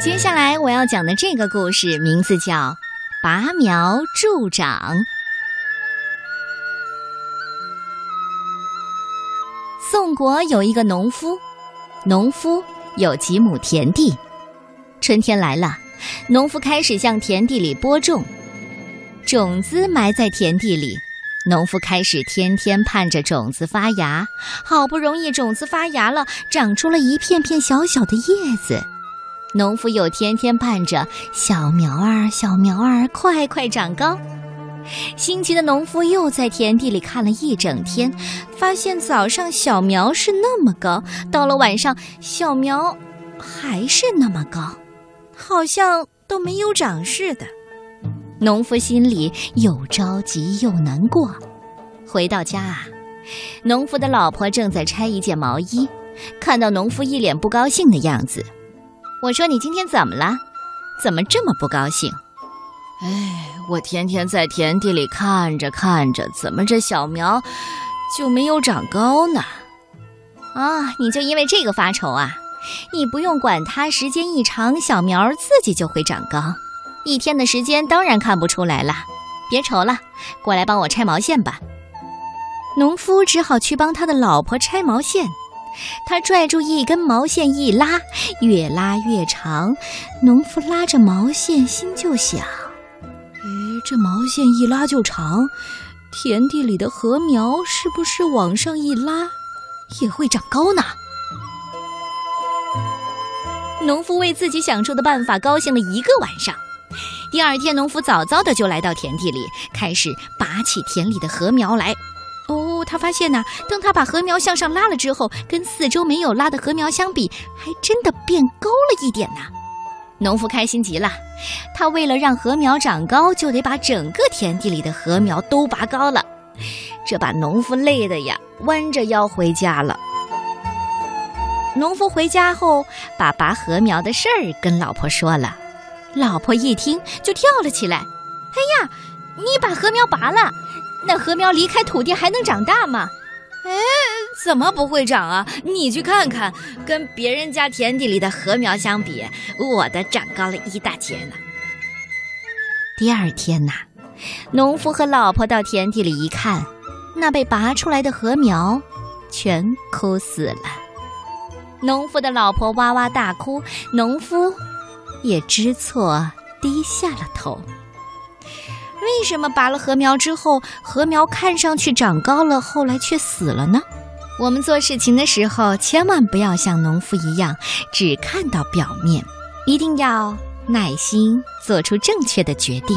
接下来我要讲的这个故事名字叫《拔苗助长》。宋国有一个农夫，农夫有几亩田地。春天来了，农夫开始向田地里播种，种子埋在田地里。农夫开始天天盼着种子发芽，好不容易种子发芽了，长出了一片片小小的叶子。农夫又天天盼着小苗儿，小苗儿快快长高。心急的农夫又在田地里看了一整天，发现早上小苗是那么高，到了晚上小苗还是那么高，好像都没有长似的。农夫心里又着急又难过。回到家啊，农夫的老婆正在拆一件毛衣，看到农夫一脸不高兴的样子。我说：“你今天怎么了？怎么这么不高兴？”哎，我天天在田地里看着看着，怎么这小苗就没有长高呢？啊，你就因为这个发愁啊？你不用管它，时间一长，小苗自己就会长高。一天的时间当然看不出来了。别愁了，过来帮我拆毛线吧。农夫只好去帮他的老婆拆毛线。他拽住一根毛线一拉，越拉越长。农夫拉着毛线，心就想：咦，这毛线一拉就长，田地里的禾苗是不是往上一拉也会长高呢？农夫为自己想出的办法高兴了一个晚上。第二天，农夫早早的就来到田地里，开始拔起田里的禾苗来。他发现呢，当他把禾苗向上拉了之后，跟四周没有拉的禾苗相比，还真的变高了一点呢。农夫开心极了，他为了让禾苗长高，就得把整个田地里的禾苗都拔高了。这把农夫累的呀，弯着腰回家了。农夫回家后，把拔禾苗的事儿跟老婆说了。老婆一听就跳了起来：“哎呀，你把禾苗拔了！”那禾苗离开土地还能长大吗？哎，怎么不会长啊？你去看看，跟别人家田地里的禾苗相比，我的长高了一大截呢。第二天呐，农夫和老婆到田地里一看，那被拔出来的禾苗全枯死了。农夫的老婆哇哇大哭，农夫也知错低下了头。为什么拔了禾苗之后，禾苗看上去长高了，后来却死了呢？我们做事情的时候，千万不要像农夫一样，只看到表面，一定要耐心做出正确的决定。